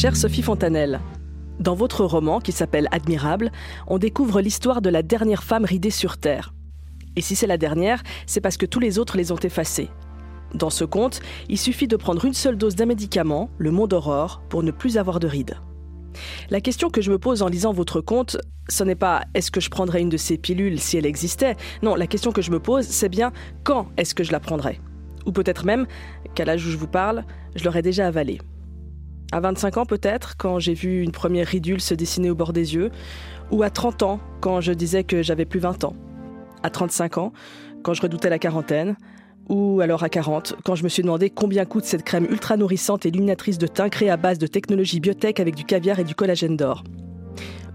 Chère Sophie Fontanelle, dans votre roman qui s'appelle Admirable, on découvre l'histoire de la dernière femme ridée sur Terre. Et si c'est la dernière, c'est parce que tous les autres les ont effacés. Dans ce conte, il suffit de prendre une seule dose d'un médicament, le Mont d'Aurore, pour ne plus avoir de rides. La question que je me pose en lisant votre conte, ce n'est pas est-ce que je prendrais une de ces pilules si elle existait? Non, la question que je me pose, c'est bien quand est-ce que je la prendrais? Ou peut-être même qu'à l'âge où je vous parle, je l'aurais déjà avalée. À 25 ans peut-être, quand j'ai vu une première ridule se dessiner au bord des yeux, ou à 30 ans, quand je disais que j'avais plus 20 ans. À 35 ans, quand je redoutais la quarantaine, ou alors à 40, quand je me suis demandé combien coûte cette crème ultra nourrissante et illuminatrice de teint créée à base de technologie biotech avec du caviar et du collagène d'or.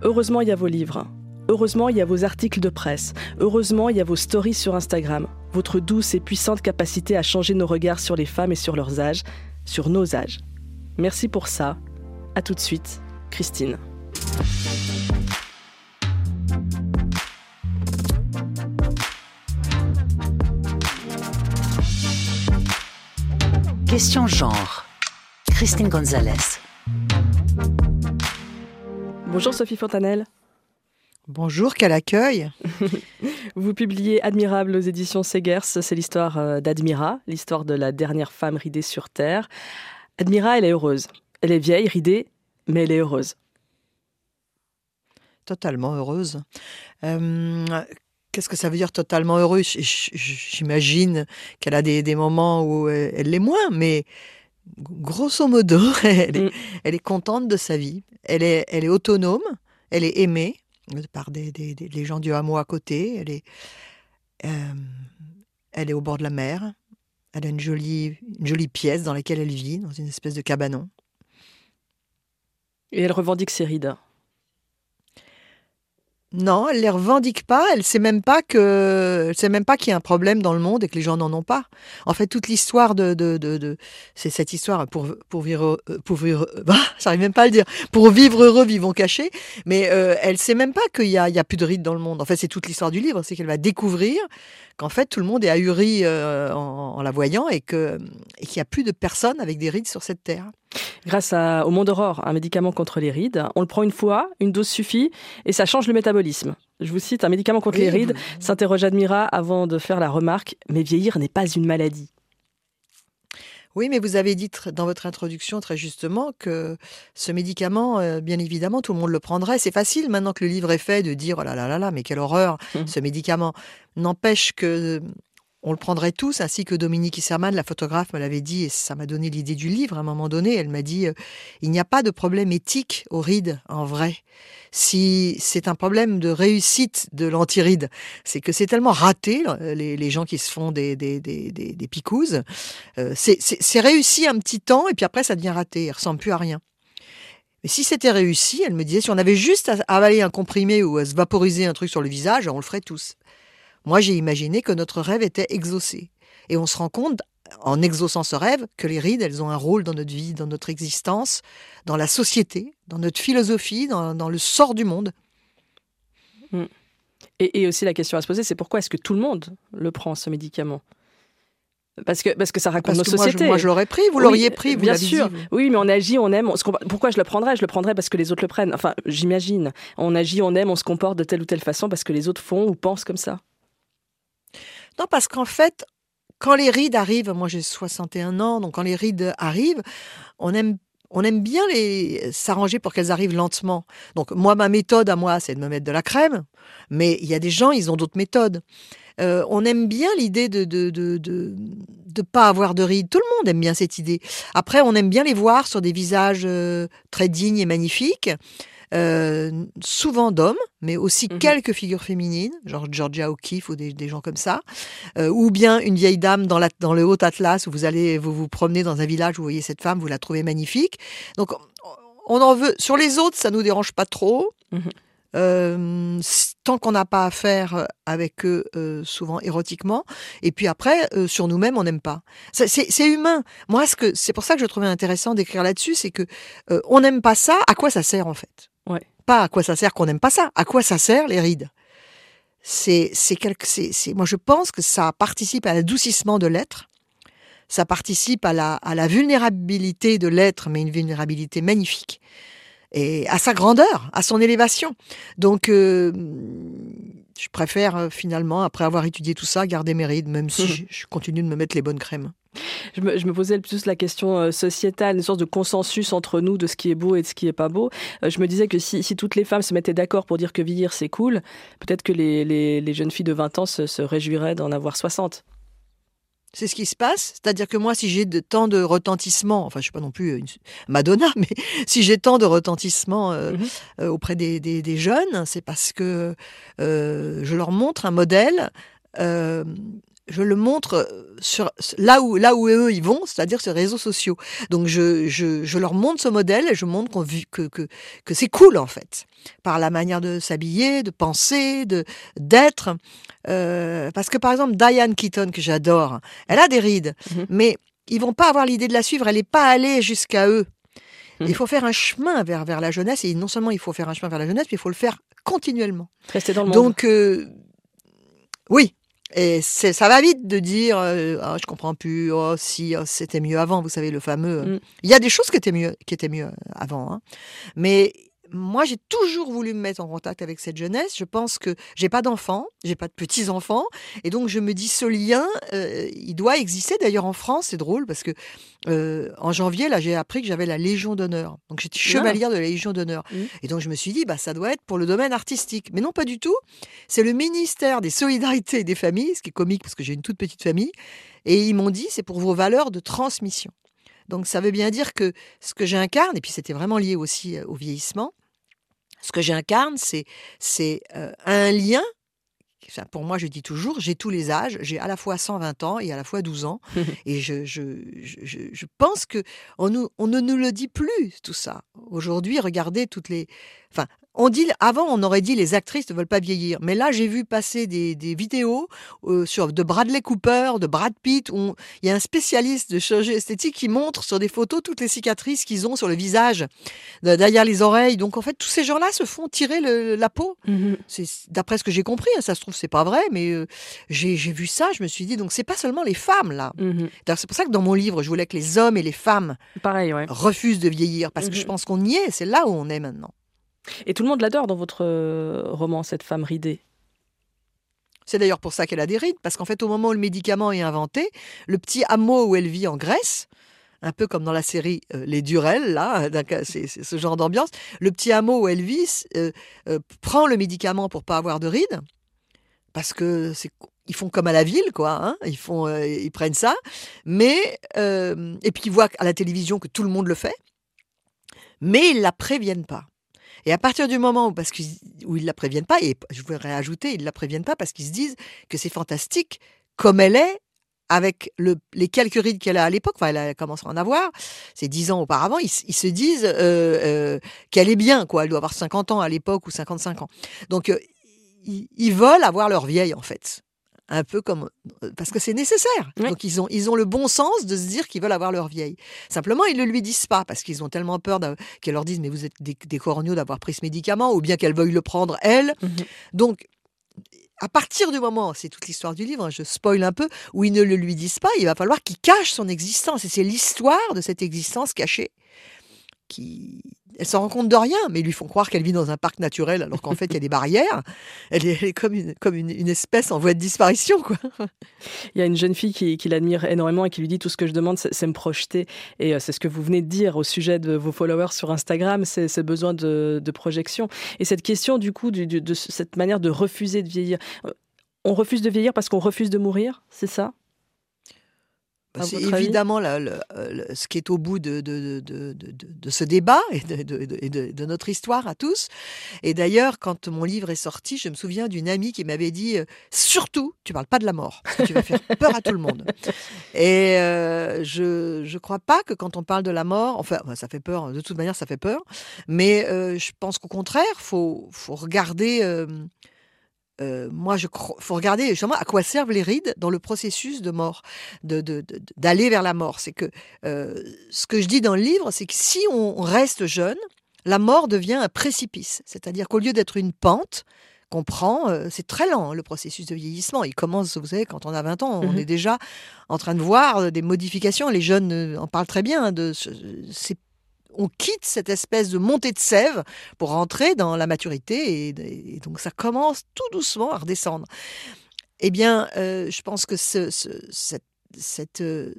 Heureusement, il y a vos livres. Heureusement, il y a vos articles de presse. Heureusement, il y a vos stories sur Instagram. Votre douce et puissante capacité à changer nos regards sur les femmes et sur leurs âges, sur nos âges. Merci pour ça. À tout de suite, Christine. Question genre. Christine Gonzalez. Bonjour Sophie Fontanelle. Bonjour, quel accueil Vous publiez Admirable aux éditions Segers, c'est l'histoire euh, d'Admira, l'histoire de la dernière femme ridée sur Terre. Admira, elle est heureuse. Elle est vieille, ridée, mais elle est heureuse. Totalement heureuse. Euh, Qu'est-ce que ça veut dire totalement heureuse? J'imagine qu'elle a des, moments où elle l'est moins, mais grosso modo, elle est, mm. elle est, contente de sa vie. Elle est, elle est autonome, elle est aimée par des, des, les gens du hameau à côté. Elle est, euh, elle est au bord de la mer. Elle a une jolie, jolie pièce dans laquelle elle vit, dans une espèce de cabanon. Et elle revendique ses rides. Non, elle les revendique pas. Elle sait même pas que, elle sait même pas qu'il y a un problème dans le monde et que les gens n'en ont pas. En fait, toute l'histoire de, de, de, c'est cette histoire pour pour vivre, pour vivre, bah, j'arrive même pas à le dire. Pour vivre heureux, vivons cachés. Mais euh, elle sait même pas qu'il y a, il y a plus de rides dans le monde. En fait, c'est toute l'histoire du livre, c'est qu'elle va découvrir qu'en fait tout le monde est ahuri euh, en, la voyant et que et qu'il y a plus de personnes avec des rides sur cette terre. Grâce au Monde Aurore, un médicament contre les rides, on le prend une fois, une dose suffit, et ça change le métabolisme. Je vous cite, un médicament contre les rides, s'interroge Admira avant de faire la remarque, mais vieillir n'est pas une maladie. Oui, mais vous avez dit dans votre introduction très justement que ce médicament, euh, bien évidemment, tout le monde le prendrait. C'est facile maintenant que le livre est fait de dire oh là là là là, mais quelle horreur hum. ce médicament. N'empêche que on le prendrait tous, ainsi que Dominique Isserman, la photographe, me l'avait dit, et ça m'a donné l'idée du livre à un moment donné. Elle m'a dit, euh, il n'y a pas de problème éthique aux rides, en vrai. Si c'est un problème de réussite de l'antiride, c'est que c'est tellement raté, les, gens qui se font des, des, picouses, euh, c'est réussi un petit temps, et puis après ça devient raté, il ressemble plus à rien. Mais si c'était réussi, elle me disait, si on avait juste à avaler un comprimé ou à se vaporiser un truc sur le visage, on le ferait tous. Moi, j'ai imaginé que notre rêve était exaucé. Et on se rend compte, en exaucant ce rêve, que les rides, elles ont un rôle dans notre vie, dans notre existence, dans la société, dans notre philosophie, dans, le sort du monde. Hmm. Et, aussi la question à se poser, c'est pourquoi est-ce que tout le monde le prend, ce médicament? Parce que, parce que ça raconte nos sociétés. Moi, je, l'aurais pris, vous l'auriez pris, vous Bien sûr. Oui, mais on agit, on aime. On se Pourquoi je le prendrais? Je le prendrais parce que les autres le prennent. Enfin, j'imagine. On agit, on aime, on se comporte de telle ou telle façon parce que les autres font ou pensent comme ça. Non, parce qu'en fait, quand les rides arrivent, moi j'ai 61 ans, donc quand les rides arrivent, on aime on aime bien les s'arranger pour qu'elles arrivent lentement. Donc moi, ma méthode à moi, c'est de me mettre de la crème, mais il y a des gens, ils ont d'autres méthodes. Euh, on aime bien l'idée de de, de de, pas avoir de rides. Tout le monde aime bien cette idée. Après, on aime bien les voir sur des visages euh, très dignes et magnifiques. Euh, souvent d'hommes, mais aussi mhm. quelques figures féminines, genre Georgia O'Keeffe ou des, gens comme ça, euh, ou bien une vieille dame dans, la, dans le haut Atlas où vous allez vous vous promenez dans un village, vous voyez cette femme, vous la trouvez magnifique. Donc on en veut. Sur les autres, ça nous dérange pas trop. Mhm. Euh, tant qu'on n'a pas à faire avec eux, souvent érotiquement. Et puis après, sur nous-mêmes, on n'aime pas. C'est humain. Moi, ce que c'est pour ça que je trouvais intéressant d'écrire là-dessus, c'est que on n'aime pas ça. À quoi ça sert en fait? Pas à quoi ça sert qu'on n'aime pas ça. À quoi ça sert les rides? C'est moi je pense que ça participe à l'adoucissement de l'être. ça participe à la, à la vulnérabilité de l'être, mais une vulnérabilité magnifique. Et à sa grandeur, à son élévation. Donc, euh, je préfère euh, finalement, après avoir étudié tout ça, garder mes rides, même si je, je continue de me mettre les bonnes crèmes. Je me, je me, posais plus la question euh, sociétale, une sorte de consensus entre nous de ce qui est beau et de ce qui est pas beau. Euh, je me disais que si, si, toutes les femmes se mettaient d'accord pour dire que vieillir c'est cool, peut-être que les, les, les, jeunes filles de 20 ans se, se réjouiraient d'en avoir 60. C'est ce qui se passe. C'est-à-dire que moi, si j'ai de, tant de retentissement, enfin, je suis pas non plus une Madonna, mais si j'ai tant de retentissement euh, mm -hmm. auprès des, des, des jeunes, c'est parce que euh, je leur montre un modèle euh, je le montre sur là où là où eux ils vont, c'est-à-dire sur les réseaux sociaux. Donc je, je, je leur montre ce modèle et je montre qu'on que que que c'est cool en fait par la manière de s'habiller, de penser, de d'être. Euh, parce que par exemple Diane Keaton que j'adore, elle a des rides, mm -hmm. mais ils vont pas avoir l'idée de la suivre. Elle n'est pas allée jusqu'à eux. Mmh. Il faut faire un chemin vers, vers la jeunesse et non seulement il faut faire un chemin vers la jeunesse, mais il faut le faire continuellement. Rester dans le monde. Donc euh, oui, et ça va vite de dire euh, oh, je comprends plus, oh si oh, c'était mieux avant, vous savez le fameux. Mm. Il y a des choses qui étaient mieux, qui étaient mieux avant, hein. mais moi, j'ai toujours voulu me mettre en contact avec cette jeunesse. Je pense que j'ai pas d'enfants, j'ai pas de petits enfants, et donc je me dis ce lien, euh, il doit exister. D'ailleurs, en France, c'est drôle parce que euh, en janvier, là, j'ai appris que j'avais la Légion d'honneur. Donc j'étais chevalière de la Légion d'honneur. Mmh. Et donc je me suis dit, bah ça doit être pour le domaine artistique. Mais non, pas du tout. C'est le ministère des Solidarités et des Familles, ce qui est comique parce que j'ai une toute petite famille, et ils m'ont dit, c'est pour vos valeurs de transmission. Donc ça veut bien dire que ce que j'incarne, et puis c'était vraiment lié aussi au vieillissement, ce que j'incarne, c'est c'est euh, un lien. Enfin, pour moi, je dis toujours, j'ai tous les âges. J'ai à la fois 120 ans et à la fois 12 ans. et je, je, je, je pense que on, nous, on ne nous le dit plus, tout ça. Aujourd'hui, regardez toutes les... Enfin, on dit, avant, on aurait dit les actrices ne veulent pas vieillir. Mais là, j'ai vu passer des, des vidéos euh, sur, de Bradley Cooper, de Brad Pitt, où il y a un spécialiste de chirurgie esthétique qui montre sur des photos toutes les cicatrices qu'ils ont sur le visage, derrière les oreilles. Donc, en fait, tous ces gens-là se font tirer le, la peau. Mm -hmm. C'est D'après ce que j'ai compris, hein, ça se trouve, c'est pas vrai, mais euh, j'ai vu ça, je me suis dit, donc c'est pas seulement les femmes, là. Mm -hmm. C'est pour ça que dans mon livre, je voulais que les hommes et les femmes Pareil, ouais. refusent de vieillir, parce mm -hmm. que je pense qu'on y est, c'est là où on est maintenant. Et tout le monde l'adore dans votre euh, roman, cette femme ridée. C'est d'ailleurs pour ça qu'elle a des rides, parce qu'en fait, au moment où le médicament est inventé, le petit hameau où elle vit en Grèce, un peu comme dans la série euh, Les Durelles, là, c'est ce genre d'ambiance, le petit hameau où elle vit euh, euh, prend le médicament pour pas avoir de rides, parce que c'est ils font comme à la ville, quoi. Hein ils font, euh, ils prennent ça, mais et puis ils voient à la télévision que tout le monde le fait, mais ils la préviennent pas. Et à partir du moment où, parce que, où ils la préviennent pas, et je voudrais ajouter, ils la préviennent pas parce qu'ils se disent que c'est fantastique comme elle est avec le, les quelques rides qu'elle a à l'époque, enfin elle a commencé à en avoir, c'est dix ans auparavant, ils, se disent euh, euh, qu'elle est bien, quoi. Elle doit avoir 50 ans à l'époque ou 55 ans. Donc euh, ils veulent avoir leur vieille en fait un peu comme parce que c'est nécessaire. Oui. Donc ils ont ils ont le bon sens de se dire qu'ils veulent avoir leur vieille. Simplement ils ne lui disent pas parce qu'ils ont tellement peur qu'elle leur dise mais vous êtes des, des corneaux d'avoir pris ce médicament ou bien qu'elle veuille le prendre elle. Mm -hmm. Donc à partir du moment, c'est toute l'histoire du livre, hein, je spoil un peu, où ils ne le lui disent pas, il va falloir qu'il cache son existence. Et c'est l'histoire de cette existence cachée qui, elle s'en rend compte de rien, mais ils lui font croire qu'elle vit dans un parc naturel alors qu'en fait il y a des barrières. Elle est, comme, une, espèce en voie de disparition. Quoi. Il y a une jeune fille qui, l'admire énormément et qui lui dit tout ce que je demande, c'est me projeter. Et euh, c'est ce que vous venez de dire au sujet de vos followers sur Instagram, c'est ce besoin de, projection. Et cette question du coup de cette manière de refuser de vieillir. Euh, on refuse de vieillir parce qu'on refuse de mourir, c'est ça? C'est évidemment la, le, ce qui est au bout de, de, de, de ce débat et, de, notre histoire à tous. Et d'ailleurs, quand mon livre est sorti, je me souviens d'une amie qui m'avait dit euh, surtout, tu parles pas de la mort, tu vas faire peur à tout le monde. Et euh, je je crois pas que quand on parle de la mort, enfin, ça fait peur. De toute manière, ça fait peur. Mais euh, je pense qu'au contraire, faut faut regarder. Euh, moi, je faut regarder justement à quoi servent les rides dans le processus de mort, d'aller de, de, de, vers la mort. C'est que euh, ce que je dis dans le livre, c'est que si on reste jeune, la mort devient un précipice. C'est-à-dire qu'au lieu d'être une pente comprend, euh, c'est très lent le processus de vieillissement. Il commence, vous savez, quand on a 20 ans, on Mhm. est déjà en train de voir des modifications. Les jeunes en parlent très bien. hein, de, ce- c'est- on quitte cette espèce de montée de sève pour rentrer dans la maturité et, donc ça commence tout doucement à redescendre. Eh bien, euh, je pense que ce- ce- cette, cette, euh,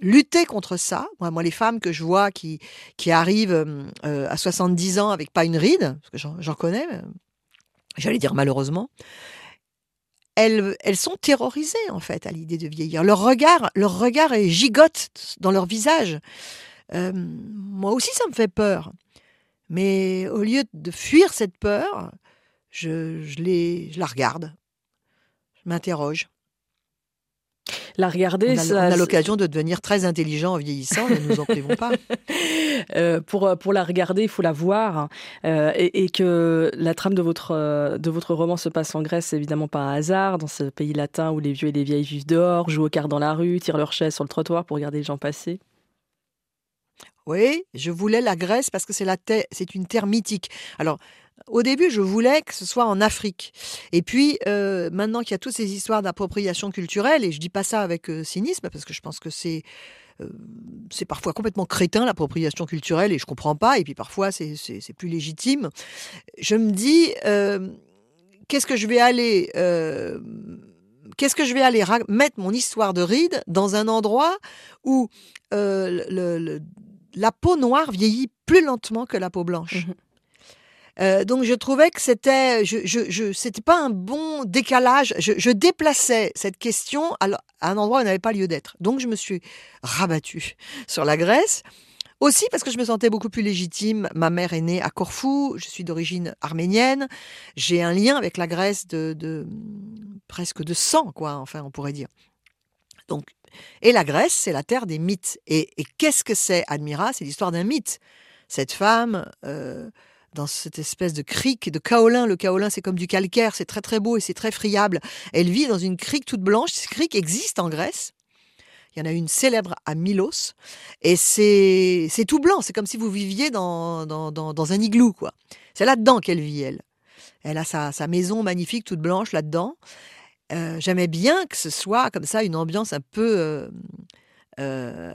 lutter contre ça, moi, les femmes que je vois qui, qui arrivent euh, à 70 ans avec pas une ride, parce que j'en j'en connais, euh, j'allais dire malheureusement, elles, elles sont terrorisées en fait à l'idée de vieillir. Leur regard, leur regard est gigote dans leur visage. Euh, moi aussi, ça me fait peur. Mais au lieu de fuir cette peur, je, je, les, je la regarde. Je m'interroge. La regarder, On a, ça- on a l'occasion de devenir très intelligent en vieillissant, ne nous en privons pas. Euh, pour, pour la regarder, il faut la voir. Euh, et, et que la trame de votre, euh, de votre roman se passe en Grèce, c'est évidemment pas un hasard, dans ce pays latin où les vieux et les vieilles vivent dehors, jouent aux cartes dans la rue, tirent leurs chaises sur le trottoir pour regarder les gens passer. Oui, je voulais la Grèce parce que c'est terre, une terre mythique. Alors, au début, je voulais que ce soit en Afrique. Et puis, euh, maintenant qu'il y a toutes ces histoires d'appropriation culturelle, et je dis pas ça avec euh, cynisme parce que je pense que c'est euh, c'est parfois complètement crétin l'appropriation culturelle et je comprends pas. Et puis parfois, c'est plus légitime. Je me dis, qu'est-ce que je vais aller Qu'est-ce que je vais aller mettre mon histoire de ride dans un endroit où le- la peau noire vieillit plus lentement que la peau blanche. Mhm. Euh, donc je trouvais que c'était, je, je, je- c'était pas un bon décalage. Je, je déplaçais cette question à un endroit où elle n'avait pas lieu d'être. Donc je me suis rabattue sur la Grèce. Aussi parce que je me sentais beaucoup plus légitime. Ma mère est née à Corfou, je suis d'origine arménienne. J'ai un lien avec la Grèce de, de presque de sang, quoi. Enfin, on pourrait dire. Donc, et la Grèce, c'est la terre des mythes. Et, et qu'est-ce que c'est Admira? C'est l'histoire d'un mythe. Cette femme, euh, dans cette espèce de crique, de kaolin. Le kaolin, c'est comme du calcaire, c'est très très beau et c'est très friable. Elle vit dans une crique toute blanche. Cette crique existe en Grèce. Il y en a une célèbre à Milos. Et c'est tout blanc. C'est comme si vous viviez dans, dans, dans, dans un igloo, quoi. C'est là-dedans qu'elle vit, elle. Elle a sa maison magnifique, toute blanche, là-dedans. Euh, J'aimais bien que ce soit comme ça, une ambiance un peu euh, euh,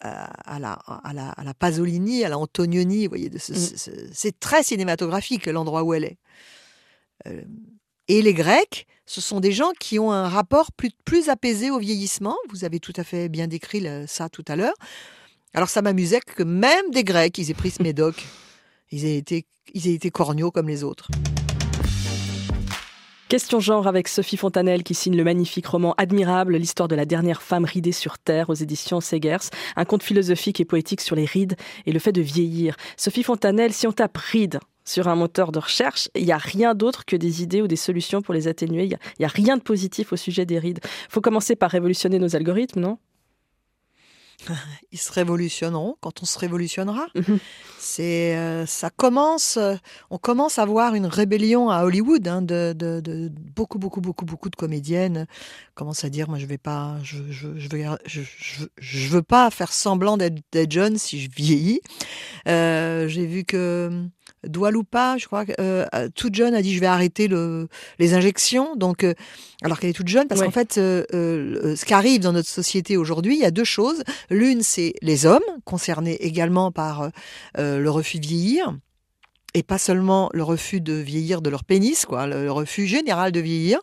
à, la, à, la, à la Pasolini, à la Antonioni. Vous voyez, ce- Mm. ce- ce- c'est très cinématographique l'endroit où elle est. Euh, et les Grecs, ce sont des gens qui ont un rapport plus, plus apaisé au vieillissement. Vous avez tout à fait bien décrit le- ça tout à l'heure. Alors ça m'amusait que même des Grecs, ils aient pris ce médoc. Ils aient été, ils aient été corneaux comme les autres. Question genre avec Sophie Fontanelle qui signe le magnifique roman Admirable, l'histoire de la dernière femme ridée sur Terre aux éditions Segers, un conte philosophique et poétique sur les rides et le fait de vieillir. Sophie Fontanelle, si on tape rides sur un moteur de recherche, il n'y a rien d'autre que des idées ou des solutions pour les atténuer. Il n'y a, a rien de positif au sujet des rides. faut commencer par révolutionner nos algorithmes, non? Ils se révolutionneront quand on se révolutionnera. Mhm. C'est, euh, ça commence, euh, on commence à voir une rébellion à Hollywood hein, de, de- de beaucoup, beaucoup, beaucoup, beaucoup de comédiennes commencent à dire, moi je vais pas, je, je, je veux, je, je- je veux pas faire semblant d'être, d'être jeune si je vieillis. Euh, j'ai vu que Doualoupa, je crois, euh, toute jeune a dit je vais arrêter le, les injections. Donc, euh, alors qu'elle est toute jeune, parce Ouais. qu'en fait, euh, euh, ce qui arrive dans notre société aujourd'hui, il y a deux choses. L'une, c'est les hommes, concernés également par euh, euh, le refus de vieillir. Et pas seulement le refus de vieillir de leur pénis, quoi, le, le refus général de vieillir.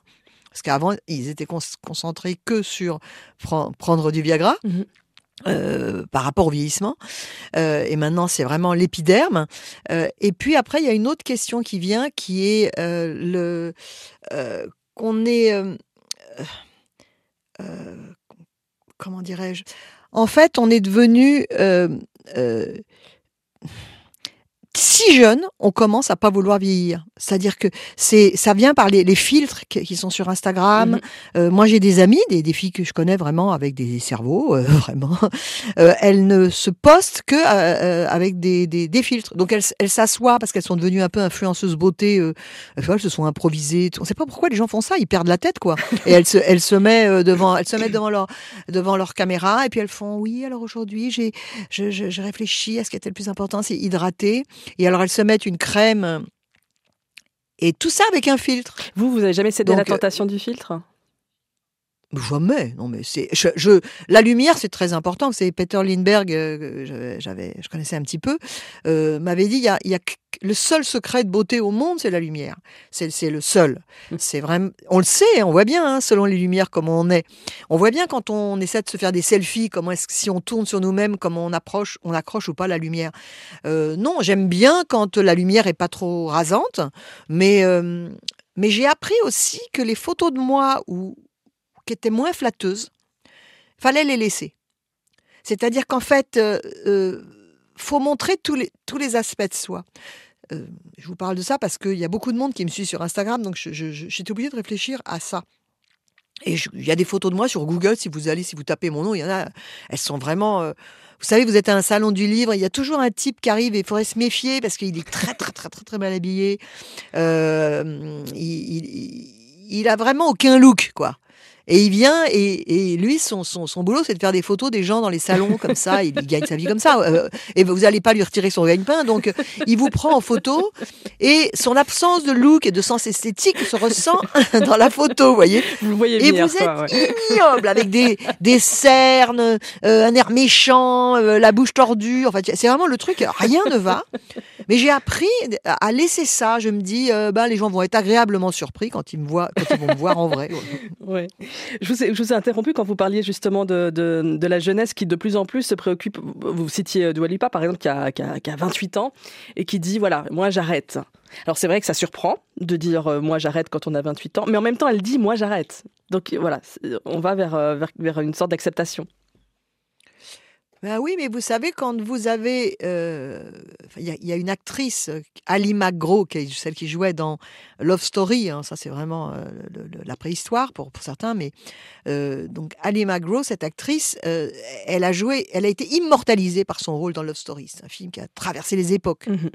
Parce qu'avant, ils étaient con- concentrés que sur pren- prendre du Viagra. Mhm. Euh, par rapport au vieillissement. Euh, et maintenant, c'est vraiment l'épiderme. Euh, et puis après, il y a une autre question qui vient, qui est le qu'on est comment dirais-je? En fait, on est devenu si jeune, on commence à pas vouloir vieillir. C'est-à-dire que c'est, ça vient par les, les filtres qui, sont sur Instagram. Mhm. Euh, moi, j'ai des amis, des, des filles que je connais vraiment avec des cerveaux, euh, vraiment. Euh, elles ne se postent que euh, euh, avec des, des, des filtres. Donc elles, elles s'assoient parce qu'elles sont devenues un peu influenceuses beauté. Euh, enfin, elles se sont improvisées. On ne sait pas pourquoi les gens font ça. Ils perdent la tête, quoi. Et elles se, elles se mettent devant, elles se mettent devant leur, devant leur caméra et puis elles font oui. Alors aujourd'hui, j'ai, je, je, je réfléchis à ce qui était le plus important, c'est hydrater. Et alors elles se mettent une crème Et tout ça avec un filtre. Vous, vous avez jamais cédé à la euh, tentation du filtre? Jamais. Non, mais c'est, je, je- la lumière, c'est très important. C'est Peter Lindbergh, euh, que j'avais, je connaissais un petit peu, euh, m'avait dit, il y a, y le seul secret de beauté au monde, c'est la lumière. C'est, c'est le seul. C'est vraiment, on le sait, on voit bien, hein, selon les lumières, comment on est. On voit bien quand on essaie de se faire des selfies, comment est-ce que si on tourne sur nous-mêmes, comment on approche, on accroche ou pas la lumière. Euh, non, j'aime bien quand la lumière est pas trop rasante, mais, euh, mais j'ai appris aussi que les photos de moi où, qui étaient moins flatteuses, fallait les laisser. C'est-à-dire qu'en fait, euh, euh, faut montrer tous les, aspects de soi. Euh, je vous parle de ça parce qu'il y a beaucoup de monde qui me suit sur Instagram, donc j'étais obligée de réfléchir à ça. Et il y a des photos de moi sur Google, si vous allez, si vous tapez mon nom, il y en a, elles sont vraiment... euh, vous savez, vous êtes à un salon du livre, il y a toujours un type qui arrive et il faudrait se méfier parce qu'il est très, très, très, très, très mal habillé. Il, il, il- il a vraiment aucun look, quoi. Et il vient et, et lui, son, son, son boulot, c'est de faire des photos des gens dans les salons comme ça. Il, il gagne sa vie comme ça. Euh, et vous n'allez pas lui retirer son gagne-pain. Donc, euh, il vous prend en photo et son absence de look et de sens esthétique se ressent dans la photo, vous voyez. Vous voyez Et vous êtes ouais. ignoble avec des, des cernes, euh, un air méchant, euh, la bouche tordue. En fait, c'est vraiment le truc, rien ne va. Mais j'ai appris à laisser ça. Je me dis, euh, ben, les gens vont être agréablement surpris quand ils me voient, quand ils vont me voir en vrai. Ouais. Je, vous ai, interrompu quand vous parliez justement de, de, la jeunesse qui de plus en plus se préoccupe. Vous citiez Dua Lipa, par exemple, qui a, qui, a, qui a 28 ans et qui dit voilà, moi j'arrête. Alors c'est vrai que ça surprend de dire euh, moi j'arrête quand on a 28 ans, mais en même temps elle dit moi j'arrête. Donc voilà, on va vers, euh, vers, vers une sorte d'acceptation. Ben oui, mais vous savez, quand vous avez... euh, Il y, a- une actrice, euh, Ali McGraw, qui est celle qui jouait dans Love Story, hein, ça c'est vraiment euh, la préhistoire pour, certains, mais donc Ali McGraw, cette actrice, elle a joué, elle a été immortalisée par son rôle dans Love Story. C'est un film qui a traversé les époques. Mhm.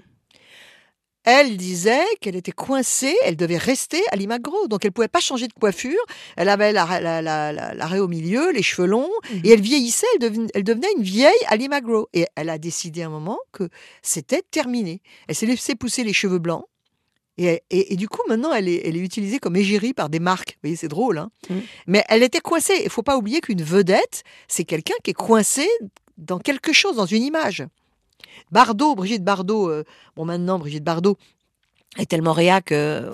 Elle disait qu'elle était coincée, elle devait rester Ali McGraw, donc elle pouvait pas changer de coiffure. Elle avait la- la- la- la- l'arrêt au milieu, les cheveux longs, et elle vieillissait, elle, deven- elle devenait une vieille Ali McGraw. Et elle a décidé à un moment que c'était terminé. Elle s'est laissé pousser les cheveux blancs. Et, et- et du coup, maintenant, elle est, elle est utilisée comme égérie par des marques. Vous voyez, c'est drôle. Hein Mm. Mais elle était coincée. Il faut pas oublier qu'une vedette, c'est quelqu'un qui est coincé dans quelque chose, dans une image. Bardot, Brigitte Bardot, euh, bon maintenant Brigitte Bardot est tellement réac, euh,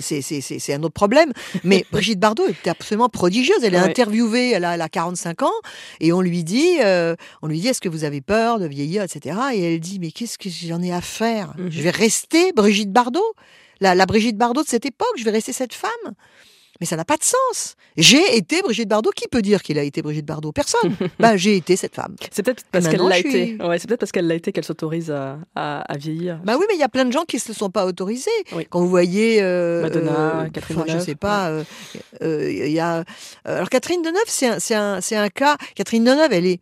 c'est- un autre problème. Mais Brigitte Bardot était absolument prodigieuse. Elle est Ouais. interviewée, elle a, elle a 45 ans, et on lui dit, euh, on lui dit, est-ce que vous avez peur de vieillir, etc. Et elle dit, mais qu'est-ce que j'en ai à faire? Mhm. Je vais rester Brigitte Bardot, la, la Brigitte Bardot de cette époque. Je vais rester cette femme? Mais ça n'a pas de sens. J'ai été Brigitte Bardot. Qui peut dire qu'il a été Brigitte Bardot? Personne. ben, j'ai été cette femme. C'est peut-être parce qu'elle l'a été. Ouais, c'est peut-être parce qu'elle l'a été qu'elle s'autorise à, à, à vieillir. Bah oui, mais il y a plein de gens qui ne se sont pas autorisés. Oui. Quand vous voyez euh, Madonna, euh, Catherine enfin, je Deneuve, sais pas, euh, il y a. Alors Catherine Deneuve, c'est un, un, c'est un cas. Catherine Deneuve, elle est.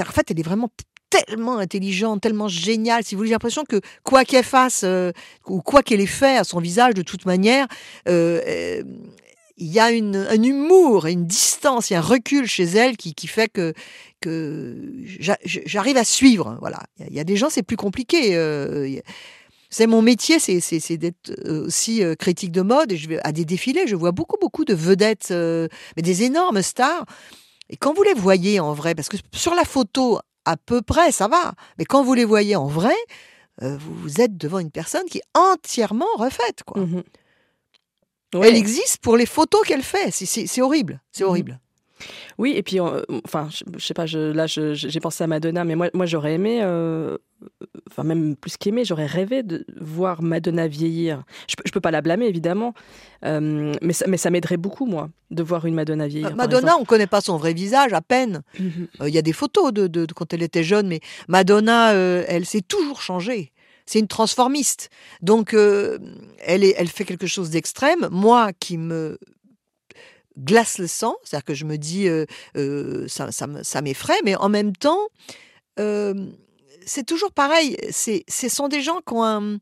En fait, elle est vraiment tellement intelligente, tellement géniale. Si vous voulez, j'ai l'impression que quoi qu'elle fasse euh, ou quoi qu'elle ait fait à son visage, de toute manière, euh, euh, il y a un humour une distance, il y a un recul chez elle qui, fait que, que j'a- j'arrive à suivre. Voilà. Il y a- des gens, c'est plus compliqué. euh, c'est mon métier, c'est, d'être aussi critique de mode. Et je vais à des défilés, je vois beaucoup, beaucoup de vedettes, mais des énormes stars. Et quand vous les voyez en vrai, parce que sur la photo, à peu près, ça va. Mais quand vous les voyez en vrai, euh, vous, êtes devant une personne qui est entièrement refaite. Quoi. Mhm. Elle existe pour les photos qu'elle fait. C'est, horrible. C'est Mhm. horrible. Oui, et puis, euh, enfin, je, je sais pas, je, là, j'ai pensé à Madonna, mais moi, moi j'aurais aimé, euh, enfin, même plus qu'aimer, j'aurais rêvé de voir Madonna vieillir. Je, je peux pas la blâmer, évidemment, euh, mais ça, mais ça m'aiderait beaucoup, moi, de voir une Madonna vieillir. Madonna, on ne connaît pas son vrai visage, à peine. Mhm. Euh, Il y a des photos de, de- de quand elle était jeune, mais Madonna, euh, elle s'est toujours changée. C'est une transformiste. Donc, euh, elle, est, elle fait quelque chose d'extrême. Moi, qui me glace le sang, c'est-à-dire que je me dis, euh, euh, ça, ça me- ça m'effraie, mais en même temps, euh, c'est toujours pareil. C'est- Ce sont des gens qui ont un...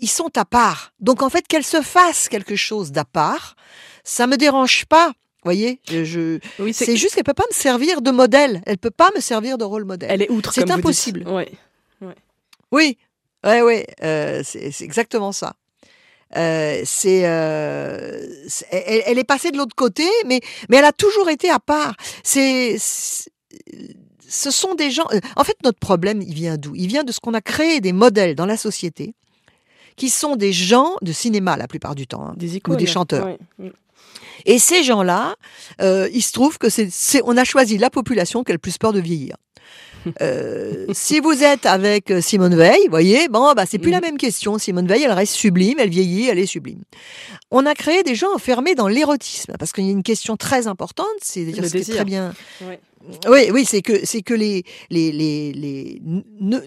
ils sont à part. Donc, en fait, qu'elle se fasse quelque chose d'à part, ça me dérange pas. Vous voyez, je, je- Oui, c'est- juste qu'elle peut pas me servir de modèle. Elle peut pas me servir de rôle modèle. elle est outre, c'est comme vous dites. impossible. Ouais. Oui. Ouais, euh, c'est exactement ça. Euh, c'est, euh, c'est- elle, elle est passée de l'autre côté, mais mais elle a toujours été à part. C'est, c'est- ce sont des gens. euh, En fait, notre problème, il vient d'où? Il vient de ce qu'on a créé des modèles dans la société, qui sont des gens de cinéma la plupart du temps. hein. Des Ou icônes. des chanteurs. Mm. Et ces gens-là, euh, il se trouve que c'est, c'est- on a choisi la population qui a le plus peur de vieillir. Euh, si vous êtes avec euh, Simone Veil, voyez, bon, bah, c'est plus la même question. Simone Veil, elle reste sublime, elle vieillit, elle est sublime. On a créé des gens enfermés dans l'érotisme, parce qu'il y a une question très importante, c'est dire ce très bien. Ouais. Oui, oui, c'est que c'est que les les les les ne-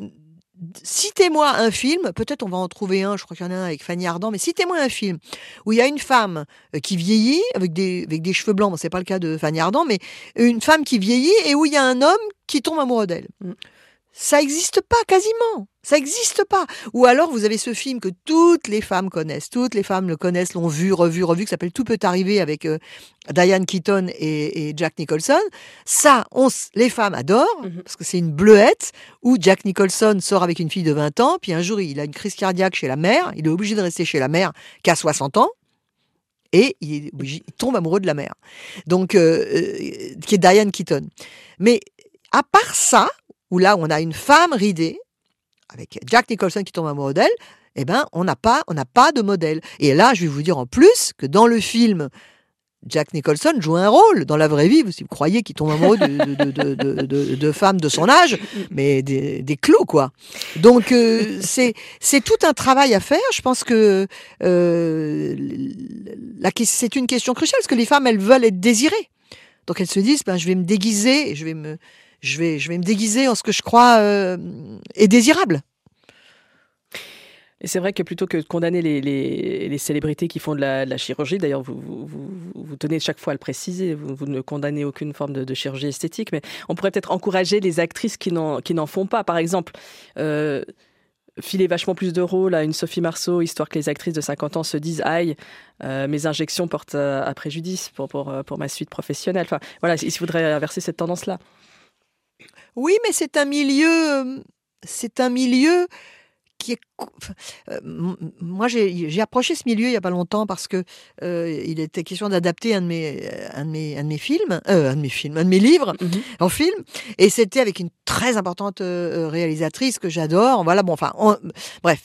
Citez-moi un film, peut-être on va en trouver un, je crois qu'il y en a un avec Fanny Ardant, mais citez-moi un film où il y a une femme euh, qui vieillit avec des, avec des cheveux blancs, bon, c'est pas le cas de Fanny Ardant, mais une femme qui vieillit et où il y a un homme qui tombe amoureux d'elle. Ça n'existe pas quasiment. Ça n'existe pas. Ou alors vous avez ce film que toutes les femmes connaissent, toutes les femmes le connaissent, l'ont vu, revu, revu, qui s'appelle Tout peut arriver avec euh, Diane Keaton et, et Jack Nicholson. Ça, on, les femmes adorent Mhm. parce que c'est une bleuette où Jack Nicholson sort avec une fille de 20 ans, puis un jour il a une crise cardiaque chez la mère, il est obligé de rester chez la mère qui a 60 ans. Et il, est obligé- il tombe amoureux de la mère, donc euh, euh, qui est Diane Keaton. Mais à part ça, où là on a une femme ridée avec Jack Nicholson qui tombe amoureux d'elle, eh ben on n'a pas on n'a pas de modèle. Et là, je vais vous dire en plus que dans le film Jack Nicholson joue un rôle dans la vraie vie. Si vous croyez qu'il tombe amoureux de, femmes de son âge, mais des, clous, quoi. Donc, euh, c'est tout un travail à faire. Je pense que euh, que- c'est une question cruciale, parce que les femmes, elles veulent être désirées. Donc, elles se disent, ben, je vais me déguiser, je vais me, je vais, je vais me déguiser en ce que je crois euh, est désirable. Et c'est vrai que plutôt que de condamner les, les, célébrités qui font de la, chirurgie, d'ailleurs vous, vous, vous, tenez chaque fois à le préciser, vous, ne condamnez aucune forme de, chirurgie esthétique, mais on pourrait peut-être encourager les actrices qui n'en, font pas. Par exemple, euh, filer vachement plus de rôles à une Sophie Marceau, histoire que les actrices de 50 ans se disent aïe, euh, mes injections portent à, préjudice pour, pour, pour ma suite professionnelle. Enfin, voilà, il faudrait inverser cette tendance-là. Oui, mais c'est un milieu, euh, c'est un milieu qui est. euh, moi, j'ai approché ce milieu il y a pas longtemps parce que euh, il était question d'adapter un de mes, un de mes, un de mes films, euh, un de mes films, un de mes livres Mhm. en film, et c'était avec une très importante réalisatrice que j'adore. Voilà, bon, enfin, on- bref.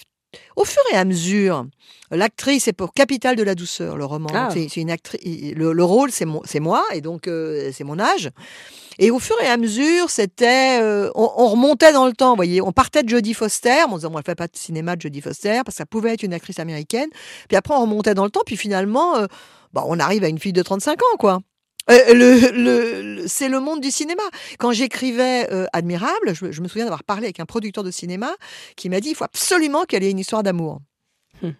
Au fur et à mesure, l'actrice est pour Capitale de la douceur, le roman. Ah. C'est une actrice. Le, le rôle, c'est moi, et donc euh, c'est mon âge. Et au fur et à mesure, c'était, euh, on, on remontait dans le temps, vous voyez. On partait de Jodie Foster, on disait, bon, elle fait pas de cinéma de Jodie Foster, parce que ça pouvait être une actrice américaine. Puis après, on remontait dans le temps, puis finalement, euh, bah, on arrive à une fille de 35 ans, quoi. Euh, le, le- le- c'est le monde du cinéma. Quand j'écrivais euh, Admirable, je, me- je me souviens d'avoir parlé avec un producteur de cinéma qui m'a dit, il faut absolument qu'elle ait une histoire d'amour. Hmm.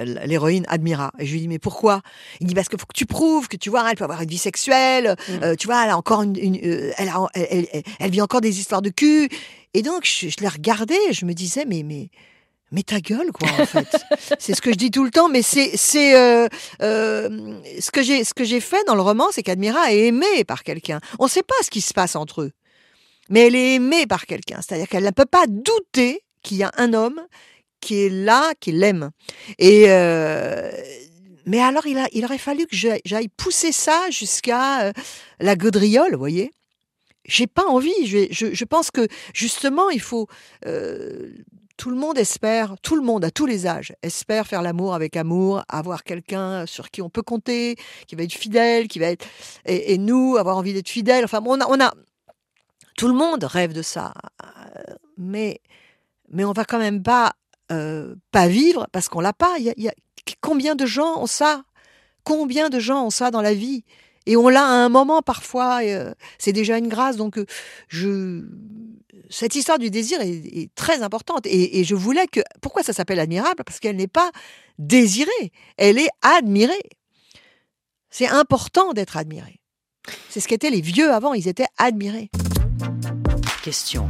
L'héroïne Admira. Et je lui dis, mais pourquoi? Il dit, parce qu'il faut que tu prouves que tu vois, elle peut avoir une vie sexuelle, Mm. euh, tu vois, elle a encore une, une- euh, elle, a- elle, elle- elle- elle vit encore des histoires de cul. Et donc, je, je la regardais et je me disais, mais, mais, mais ta gueule, quoi, en fait. c'est ce que je dis tout le temps, mais c'est, c'est, euh, euh, ce que j'ai, ce que j'ai fait dans le roman, c'est qu'Admira est aimée par quelqu'un. On ne sait pas ce qui se passe entre eux, mais elle est aimée par quelqu'un. C'est-à-dire qu'elle ne peut pas douter qu'il y a un homme qui est là, qui l'aime. Et euh, mais alors, il, a, il aurait fallu que j'aille, pousser ça jusqu'à euh, la gaudriole, vous voyez. J'ai pas envie. Je, je, je pense que justement, il faut. euh, tout le monde espère, tout le monde à tous les âges espère faire l'amour avec amour, avoir quelqu'un sur qui on peut compter, qui va être fidèle, qui va être et, nous avoir envie d'être fidèle. Enfin, on a, on a tout le monde rêve de ça, Euh, mais mais on va quand même pas euh, pas vivre parce qu'on l'a pas. Il y a, il y a- combien de gens ont ça? Combien de gens ont ça dans la vie? Et on l'a à un moment parfois. euh, c'est déjà une grâce. Donc, euh, je cette histoire du désir est, est très importante. Et, et je voulais que pourquoi ça s'appelle admirable? Parce qu'elle n'est pas désirée, elle est admirée. C'est important d'être admiré. C'est ce qu'étaient les vieux avant. Ils étaient admirés. Question.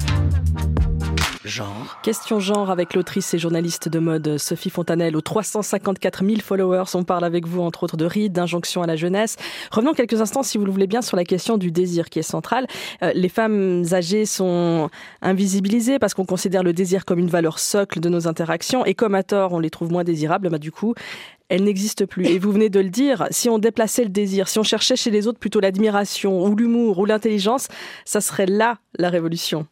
Genre. Question genre avec l'autrice et journaliste de mode Sophie Fontanelle aux 354 000 followers. On parle avec vous entre autres de rides, d'injonctions à la jeunesse. Revenons quelques instants, si vous le voulez bien, sur la question du désir qui est centrale. Euh, les femmes âgées sont invisibilisées parce qu'on considère le désir comme une valeur socle de nos interactions et comme à tort on les trouve moins désirables, bah, du coup elle n'existe plus. Et vous venez de le dire, si on déplaçait le désir, si on cherchait chez les autres plutôt l'admiration ou l'humour ou l'intelligence, ça serait là la révolution.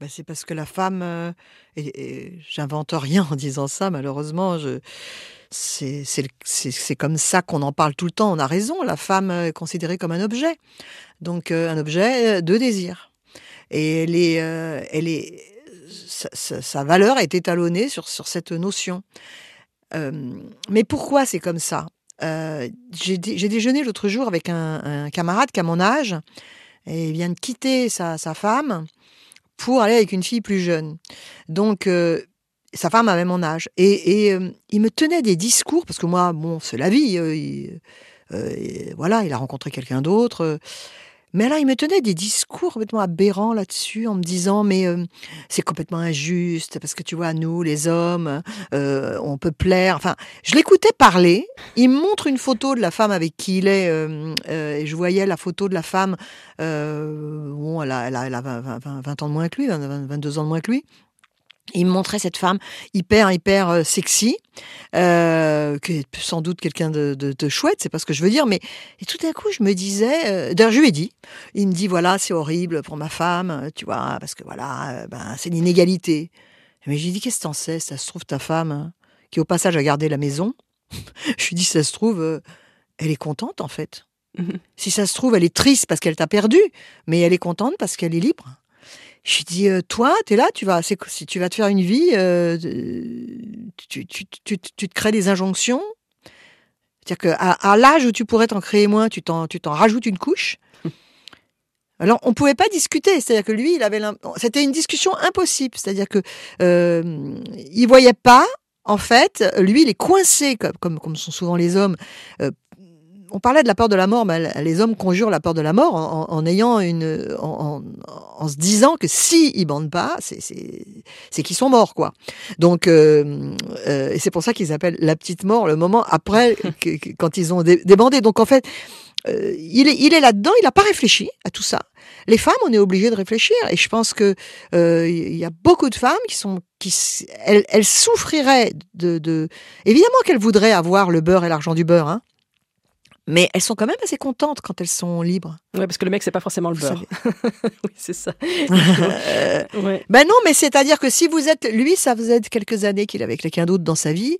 Ben, c'est parce que la femme, euh, et, j'invente rien en disant ça, malheureusement, c'est, comme ça qu'on en parle tout le temps. On a raison, la femme est considérée comme un objet, donc euh, un objet de désir. Et elle est, euh, sa, valeur est étalonnée sur, sur cette notion. mais pourquoi c'est comme ça? J'ai, déjeuné l'autre jour avec un, camarade qui a mon âge, et il vient de quitter sa femme pour aller avec une fille plus jeune. Donc, euh, sa femme avait mon âge. Et, euh, il me tenait des discours, parce que moi, bon, c'est la vie. Euh, voilà, il a rencontré quelqu'un d'autre. Mais là, il me tenait des discours complètement aberrants là-dessus, en me disant mais euh, c'est complètement injuste parce que tu vois, nous, les hommes, euh, on peut plaire. Enfin, je l'écoutais parler. Il me montre une photo de la femme avec qui il est, euh, et je voyais la photo de la femme. bon, elle a, elle a, 20, ans de moins que lui, 22 ans de moins que lui il me montrait cette femme hyper hyper euh, sexy, euh, qui est sans doute quelqu'un de, de, chouette, c'est pas ce que je veux dire, mais et tout d'un coup je me disais, euh, d'ailleurs je lui ai dit, il me dit voilà c'est horrible pour ma femme, euh, tu vois, parce que voilà, ben c'est l'inégalité. Mais j'ai dit qu'est-ce que t'en sais, ça se trouve ta femme hein, qui au passage a gardé la maison, je lui dis ça se trouve, elle est contente en fait. Mhm. Si ça se trouve elle est triste parce qu'elle t'a perdu, mais elle est contente parce qu'elle est libre. Je lui dis, euh, toi, tu es là, tu vas, si tu vas te faire une vie, euh, tu, tu, tu, tu, te crées des injonctions. C'est-à-dire qu'à à, l'âge où tu pourrais t'en créer moins, tu t'en, rajoutes une couche. Alors, on pouvait pas discuter. C'est-à-dire que lui, il avait, c'était une discussion impossible. C'est-à-dire que euh, il voyait pas. En fait, lui, il est coincé, comme, comme, comme sont souvent les hommes, euh, on parlait de la peur de la mort, mais les hommes conjurent la peur de la mort en, ayant une, en, se disant que si ils bandent pas, c'est qu'ils sont morts, quoi. Donc, euh, euh, et c'est pour ça qu'ils appellent la petite mort le moment après quand ils ont débandé. Donc en fait, euh, il est, il est là-dedans, il n'a pas réfléchi à tout ça. Les femmes, on est obligé de réfléchir, et je pense que il y a beaucoup de femmes qui sont, qui, elles, elles souffriraient de, de évidemment qu'elles voudraient avoir le beurre et l'argent du beurre, hein mais elles sont quand même assez contentes quand elles sont libres. Ouais, parce que le mec, c'est pas forcément le beurre. oui, c'est ça. Ben non, mais c'est-à-dire que si vous êtes, lui, ça faisait quelques années qu'il avait quelqu'un d'autre dans sa vie.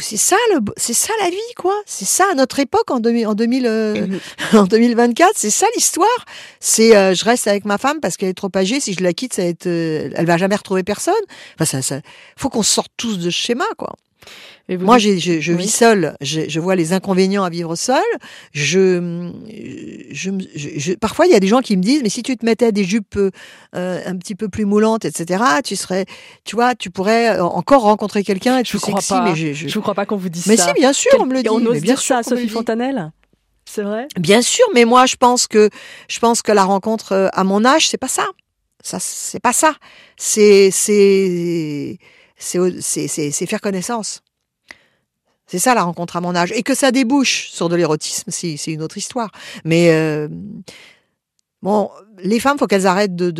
C'est ça, le, c'est ça la vie, quoi. C'est ça à notre époque en, en, 2000, euh, en 2024. C'est ça l'histoire. C'est, euh, je reste avec ma femme parce qu'elle est trop âgée. Si je la quitte, ça va être, euh, elle va jamais retrouver personne. Enfin, ça, ça, faut qu'on sorte tous de ce schéma, quoi. Moi, je, je vis seule. Je, je, vois les inconvénients à vivre seule. Je, je, parfois, il y a des gens qui me disent, mais si tu te mettais des jupes euh, un petit peu plus moulantes, etc., tu serais, tu vois, tu pourrais encore rencontrer quelqu'un et je crois pas. Mais je, je, crois pas qu'on vous dise mais ça. Mais si, bien sûr, on me le dit. On ose bien dire ça à Sophie Fontanelle? C'est vrai? Bien sûr, mais moi, je pense que je pense que la rencontre euh, à mon âge, c'est pas ça. Ça, c'est pas ça. C'est c'est c'est faire connaissance. C'est ça la rencontre à mon âge. Et que ça débouche sur de l'érotisme, c'est une autre histoire. Mais euh, bon, les femmes, faut qu'elles arrêtent de,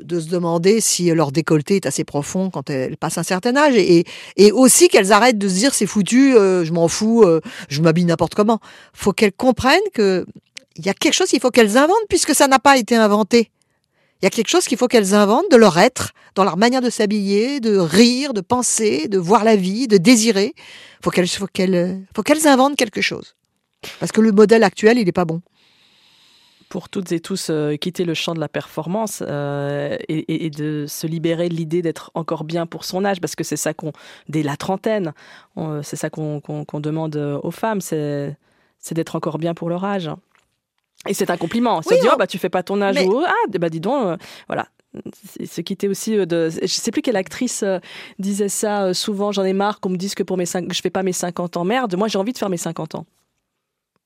se demander si leur décolleté est assez profond quand elles passent un certain âge. Et, et aussi qu'elles arrêtent de se dire c'est foutu, euh, je m'en fous, euh, je m'habille n'importe comment. faut qu'elles comprennent que il y a quelque chose qu'il faut qu'elles inventent puisque ça n'a pas été inventé. Il y a quelque chose qu'il faut qu'elles inventent de leur être, dans leur manière de s'habiller, de rire, de penser, de voir la vie, de désirer. Qu'elles, faut qu'elles, faut inventent quelque chose. Parce que le modèle actuel, il n'est pas bon. Pour toutes et tous, euh, quitter le champ de la performance euh, et, de se libérer de l'idée d'être encore bien pour son âge, parce que c'est ça qu'on, dès la trentaine, c'est ça qu'on, demande aux femmes, c'est, c'est d'être encore bien pour leur âge. Et c'est un compliment. Se dire, oh, bah, tu fais pas ton âge ou, ah, bah, dis donc, euh, voilà. Se quitter aussi euh, de. Je sais plus quelle actrice euh, disait ça souvent, j'en ai marre qu'on me dise que pour mes 5, je fais pas mes 50 ans. Merde, moi j'ai envie de faire mes 50 ans.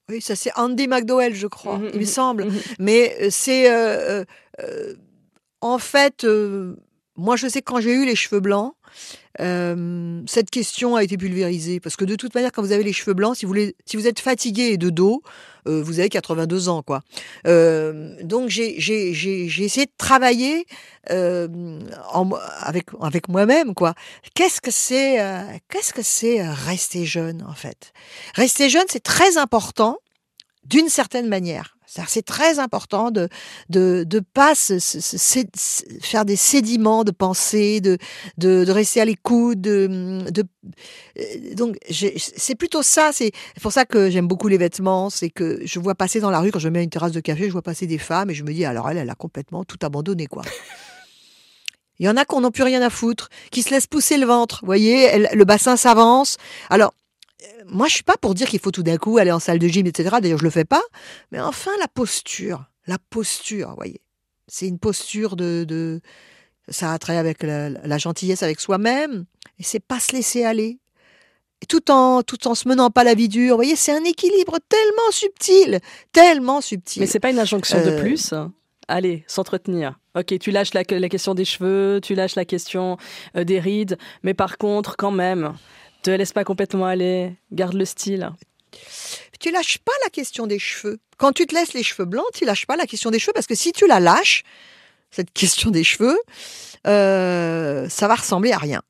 Oui, ça c'est Andy McDowell, je crois, mmh, il me mmh, semble. Mmh. Mais c'est en fait, euh, moi, je sais que quand j'ai eu les cheveux blancs, euh, cette question a été pulvérisée. Parce que de toute manière, quand vous avez les cheveux blancs, si vous, si vous êtes fatigué et de dos, euh, vous avez 82 ans. quoi. Euh, donc, j'ai essayé de travailler euh, en avec, avec moi-même. quoi. Qu'est-ce que c'est euh, qu'est-ce que c'est euh, rester jeune, en fait? Rester jeune, c'est très important d'une certaine manière. C'est très important de de de pas se- faire des sédiments de pensée, de de, de rester à l'écoute, de, de euh, donc c'est plutôt ça. C'est pour ça que j'aime beaucoup les vêtements. C'est que je vois passer dans la rue quand je mets une terrasse de café, je vois passer des femmes et je me dis alors elle, elle a complètement tout abandonné quoi. Il y en a qui n'ont plus rien à foutre, qui se laissent pousser le ventre. Voyez, le bassin s'avance. Alors moi, je suis pas pour dire qu'il faut tout d'un coup aller en salle de gym, etc. D'ailleurs, je le fais pas. Mais enfin, la posture, la posture, vous voyez, c'est une posture de, de ça a trait avec la, la gentillesse avec soi-même, et c'est pas se laisser aller. Et tout en tout en se menant pas la vie dure, vous voyez, c'est un équilibre tellement subtil, tellement subtil. Mais c'est pas une injonction de Euh, plus Allez, s'entretenir. Ok, tu lâches la, la question des cheveux, tu lâches la question euh, des rides, mais par contre, quand même, te laisse pas complètement aller, garde le style. tu lâches pas la question des cheveux. Quand tu te laisses les cheveux blancs, tu lâches pas la question des cheveux parce que si tu la lâches, cette question des cheveux, euh, ça va ressembler à rien.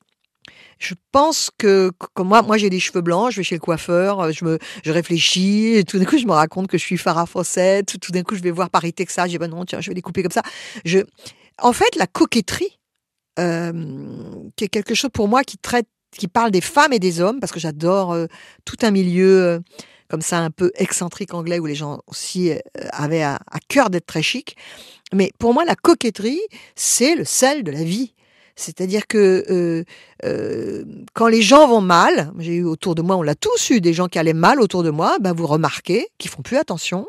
Je pense que comme moi, moi j'ai des cheveux blancs, je vais chez le coiffeur, euh, je me, je réfléchis, tout d'un coup je me raconte que je suis Farah Fawcett, tout, d'un coup je vais voir Paris Texas, je dis ben non tiens je vais les couper comme ça. Je, en fait la coquetterie, euh, qui est quelque chose pour moi qui traite, qui parle des femmes et des hommes parce que j'adore euh, tout un milieu euh, comme ça un peu excentrique anglais où les gens aussi euh, avaient à, à cœur d'être très chic. Mais pour moi, la coquetterie, c'est le sel de la vie. C'est-à-dire que quand les gens vont mal, j'ai eu autour de moi, on l'a tous eu, des gens qui allaient mal autour de moi, ben vous remarquez qu'ils font plus attention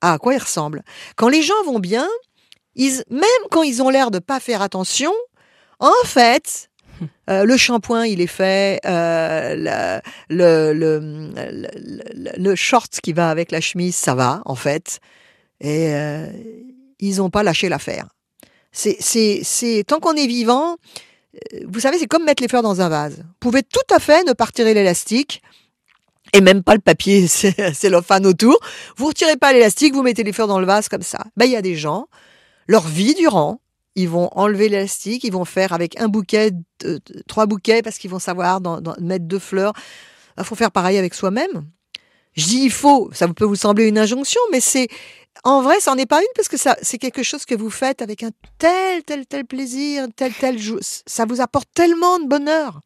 à quoi ils ressemblent. Quand les gens vont bien, ils, même quand ils ont l'air de pas faire attention, en fait, euh, le shampoing, il est fait, euh, le, short qui va avec la chemise, ça va, en fait. Et euh, ils n'ont pas lâché l'affaire. C'est, c'est, c'est, tant qu'on est vivant, vous savez, c'est comme mettre les fleurs dans un vase. Vous pouvez tout à fait ne pas retirer l'élastique. Et même pas le papier c'est- cellophane autour. Vous retirez pas l'élastique, vous mettez les fleurs dans le vase comme ça. Ben, il y a des gens, leur vie durant, ils vont enlever l'élastique, ils vont faire avec un bouquet, trois bouquets, parce qu'ils vont savoir mettre deux fleurs. Il faut faire pareil avec soi-même. Je dis il faut, ça peut vous sembler une injonction, mais c'est en vrai, ça n'en est pas une parce que ça, c'est quelque chose que vous faites avec un tel, tel, tel plaisir, tel, tel. Ça vous apporte tellement de bonheur.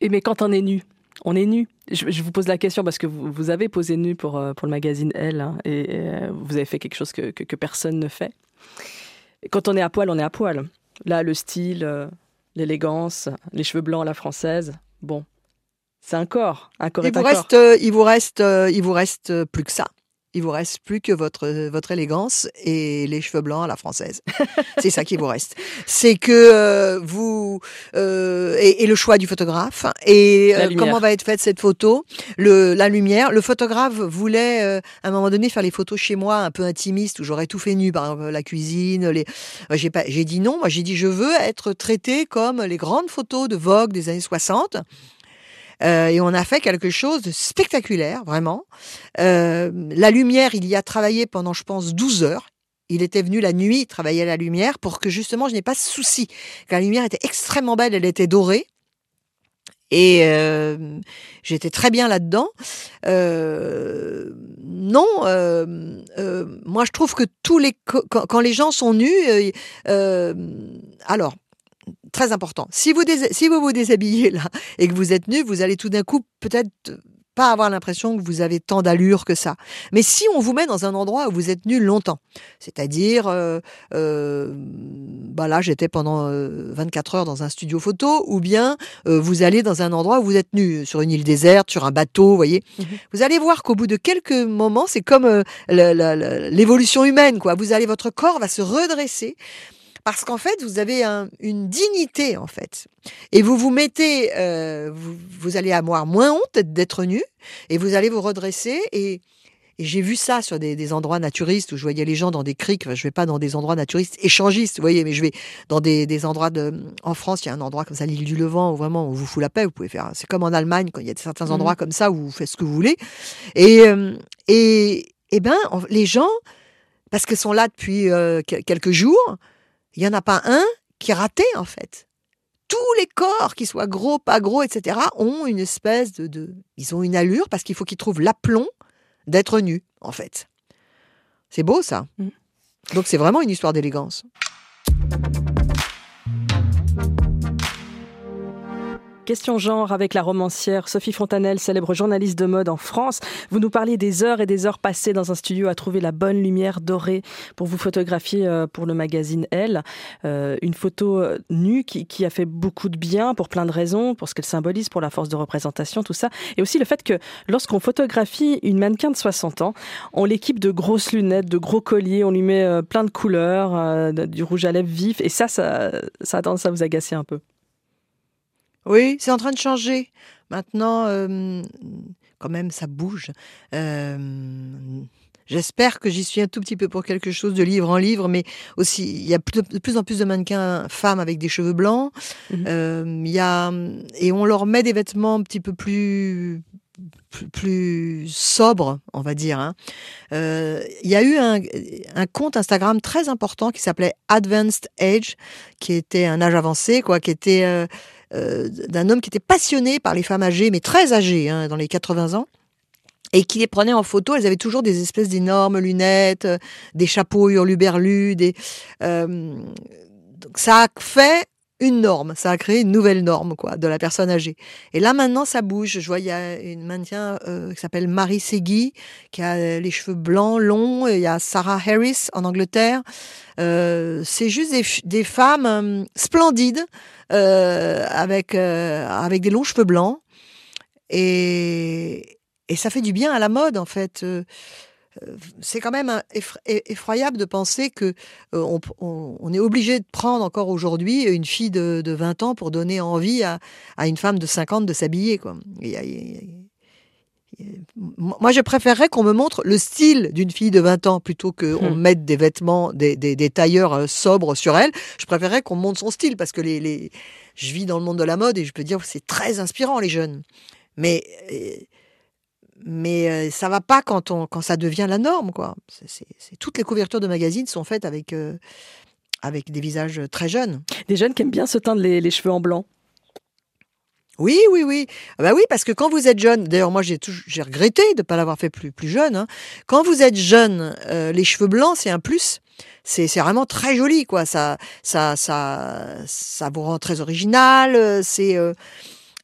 Et mais quand on est nu, on est nu. Je, vous pose la question parce que vous, avez posé nu pour, euh, pour le magazine Elle, hein, et, euh, vous avez fait quelque chose que, que personne ne fait. Quand on est à poil, on est à poil. Là, le style, euh, l'élégance, les cheveux blancs à la française, bon, c'est un corps, un corps Il est vous un corps. reste, euh, il vous reste, euh, il vous reste plus que ça. Il vous reste plus que votre votre élégance et les cheveux blancs à la française. C'est ça qui vous reste. C'est que euh, vous euh, et, et le choix du photographe et euh, comment va être faite cette photo, le la lumière. Le photographe voulait euh, à un moment donné faire les photos chez moi un peu intimistes où j'aurais tout fait nu, par exemple la cuisine. Les Euh, j'ai pas j'ai dit non. Moi j'ai dit je veux être traité comme les grandes photos de Vogue des années 60. Euh, et on a fait quelque chose de spectaculaire, vraiment. Euh, la lumière, il y a travaillé pendant, je pense, 12 heures. Il était venu la nuit travailler à la lumière pour que justement je n'ai pas ce souci. La lumière était extrêmement belle, elle était dorée. Et euh, j'étais très bien là-dedans. Non, moi je trouve que tous les quand, les gens sont nus, alors très important. Si vous si vous vous déshabillez là et que vous êtes nu, vous allez tout d'un coup peut-être pas avoir l'impression que vous avez tant d'allure que ça. Mais si on vous met dans un endroit où vous êtes nu longtemps, c'est-à-dire, euh, euh, bah là j'étais pendant euh, 24 heures dans un studio photo, ou bien euh, vous allez dans un endroit où vous êtes nu, sur une île déserte, sur un bateau, vous voyez, Mhm. vous allez voir qu'au bout de quelques moments, c'est comme euh, l'évolution humaine, quoi. Vous allez, votre corps va se redresser parce qu'en fait, vous avez un- une dignité, en fait. Et vous vous mettez, euh, vous, vous allez avoir moins honte d'être- nu, et vous allez vous redresser, et, et j'ai vu ça sur des, des, endroits naturistes où je voyais les gens dans des criques. Enfin, je vais pas dans des endroits naturistes échangistes, vous voyez, mais je vais dans des, des endroits de. En France, il y a un endroit comme ça, l'île du Levant, où vraiment on vous fout la paix. Vous pouvez faire. C'est comme en Allemagne, quand il y a certains Mhm. endroits comme ça où vous faites ce que vous voulez. Et euh, et, et ben les gens, parce qu'ils sont là depuis euh, que- quelques jours, il y en a pas un qui est raté en fait. Tous les corps, qu'ils soient gros, pas gros, etc., ont une espèce de, de ils ont une allure parce qu'il faut qu'ils trouvent l'aplomb d'être nus, en fait. C'est beau ça. Mm. Donc c'est vraiment une histoire d'élégance. Question genre avec la romancière Sophie Fontanelle, célèbre journaliste de mode en France. Vous nous parliez des heures et des heures passées dans un studio à trouver la bonne lumière dorée pour vous photographier euh, pour le magazine Elle. Euh, une photo euh, nue qui, a fait beaucoup de bien pour plein de raisons, pour ce qu'elle symbolise, pour la force de représentation, tout ça. Et aussi le fait que lorsqu'on photographie une mannequin de 60 ans, on l'équipe de grosses lunettes, de gros colliers, on lui met plein de couleurs, du rouge à lèvres vif. Et ça, ça, ça a tendance à vous agacer un peu. Oui, c'est en train de changer. Maintenant, euh, quand même, ça bouge. Euh, J'espère que j'y suis un tout petit peu pour quelque chose de livre en livre, mais aussi il y a de plus en plus de mannequins femmes avec des cheveux blancs. Mhm. Euh, il y a et on leur met des vêtements un petit peu plus plus, plus sobres, on va dire. hein. Euh, Il y a eu un, un compte Instagram très important qui s'appelait Advanced Age, qui était un âge avancé, quoi, qui était euh, euh, d'un homme qui était passionné par les femmes âgées, mais très âgées, hein, dans les 80 ans, et qui les prenait en photo. Elles avaient toujours des espèces d'énormes lunettes, euh, des chapeaux hurluberlus, des. euh, donc ça a fait une norme, ça a créé une nouvelle norme quoi de la personne âgée. Et là maintenant ça bouge. Je vois il y a une mannequin euh, qui s'appelle Marie Segui qui a les cheveux blancs longs. Il y a Sarah Harris en Angleterre. Euh, c'est juste des, femmes euh, splendides avec avec des longs cheveux blancs et et ça fait du bien à la mode en fait. C'est quand même e- effroyable de penser que euh, on, on- on est obligé de prendre encore aujourd'hui une fille de, de 20 ans pour donner envie à, à une femme de 50 de s'habiller. quoi. Moi, je préférerais qu'on me montre le style d'une fille de 20 ans plutôt qu'on Hmm. mette des vêtements, des, des- des tailleurs euh, sobres sur elle. Je préférerais qu'on me montre son style parce que les, les... je vis dans le monde de la mode et je peux dire que c'est très inspirant, les jeunes. Mais, euh, mais euh, ça va pas quand, on, quand ça devient la norme. Quoi. Toutes les couvertures de magazines sont faites avec, euh, avec des visages très jeunes. Des jeunes qui aiment bien se teindre les, les cheveux en blanc. Oui, oui, oui. Ah Bah oui, parce que quand vous êtes jeune, d'ailleurs moi j'ai j'ai regretté de ne pas l'avoir fait plus, plus jeune. hein. Quand vous êtes jeune, euh, les cheveux blancs c'est un plus. C'est c'est vraiment très joli, quoi. Ça, ça, ça, ça vous rend très original. C'est euh,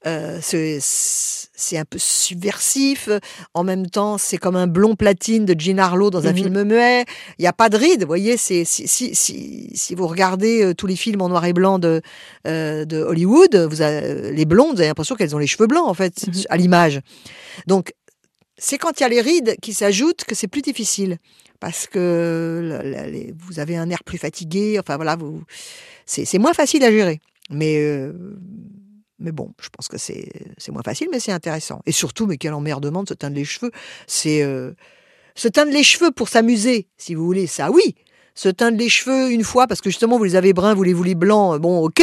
euh, c'est un peu subversif. En même temps, c'est comme un blond platine de Jean Harlow dans un Mhm. film muet. Il n'y a pas de rides, vous voyez. Si, si, si, si vous regardez euh, tous les films en noir et blanc de euh, de Hollywood, vous avez, les blondes, vous avez l'impression qu'elles ont les cheveux blancs en fait Mhm. à l'image. Donc c'est quand il y a les rides qui s'ajoutent que c'est plus difficile parce que vous avez un air plus fatigué. Enfin voilà, vous c'est c'est moins facile à gérer. Mais euh, mais bon, je pense que c'est moins facile, mais c'est intéressant. Et surtout, mais quel emmerdement de se teindre les cheveux. C'est euh, se teindre les cheveux pour s'amuser, si vous voulez. Ça, oui. Se teindre les cheveux une fois parce que justement vous les avez bruns, vous les voulez blancs. euh, Bon, ok.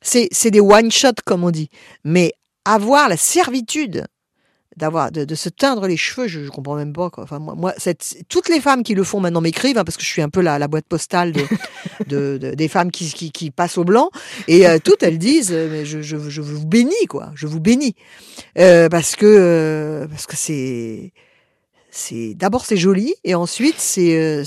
C'est des one shot comme on dit. Mais avoir la servitude d'avoir de, de se teindre les cheveux, je, je comprends même pas. Quoi. Enfin, moi, moi cette, toutes les femmes qui le font maintenant m'écrivent hein, parce que je suis un peu la, la boîte postale de, de, de- des femmes qui, qui, qui passent au blanc et euh, toutes elles disent euh, mais je, je, je vous bénis quoi, je vous bénis Euh, parce que euh, parce que c'est c'est d'abord c'est joli et ensuite c'est euh,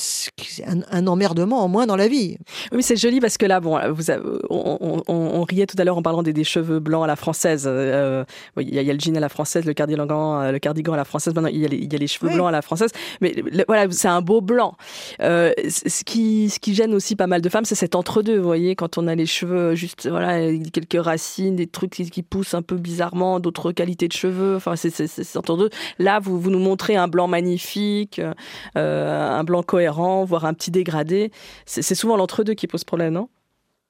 un, un emmerdement en moins dans la vie. Oui, c'est joli parce que là, bon, vous avez- on, on- on- on riait tout à l'heure en parlant des, des cheveux blancs à la française. Euh, il y, a, il y a le jean à la française, le cardigan, euh, le cardigan à la française. Maintenant, il y a les, il y a les cheveux Oui. blancs à la française. Mais le- voilà, c'est un beau blanc. Euh, ce qui, ce qui gêne aussi pas mal de femmes, c'est cet entre-deux. Vous voyez, quand on a les cheveux juste, voilà, quelques racines, des trucs qui, qui poussent un peu bizarrement, d'autres qualités de cheveux. Enfin, c'est c'est- c'est cet entre-deux. Là, vous, vous nous montrez un blanc magnifique, euh, un blanc cohérent, voire un petit dégradé. C'est souvent l'entre-deux qui pose problème, non?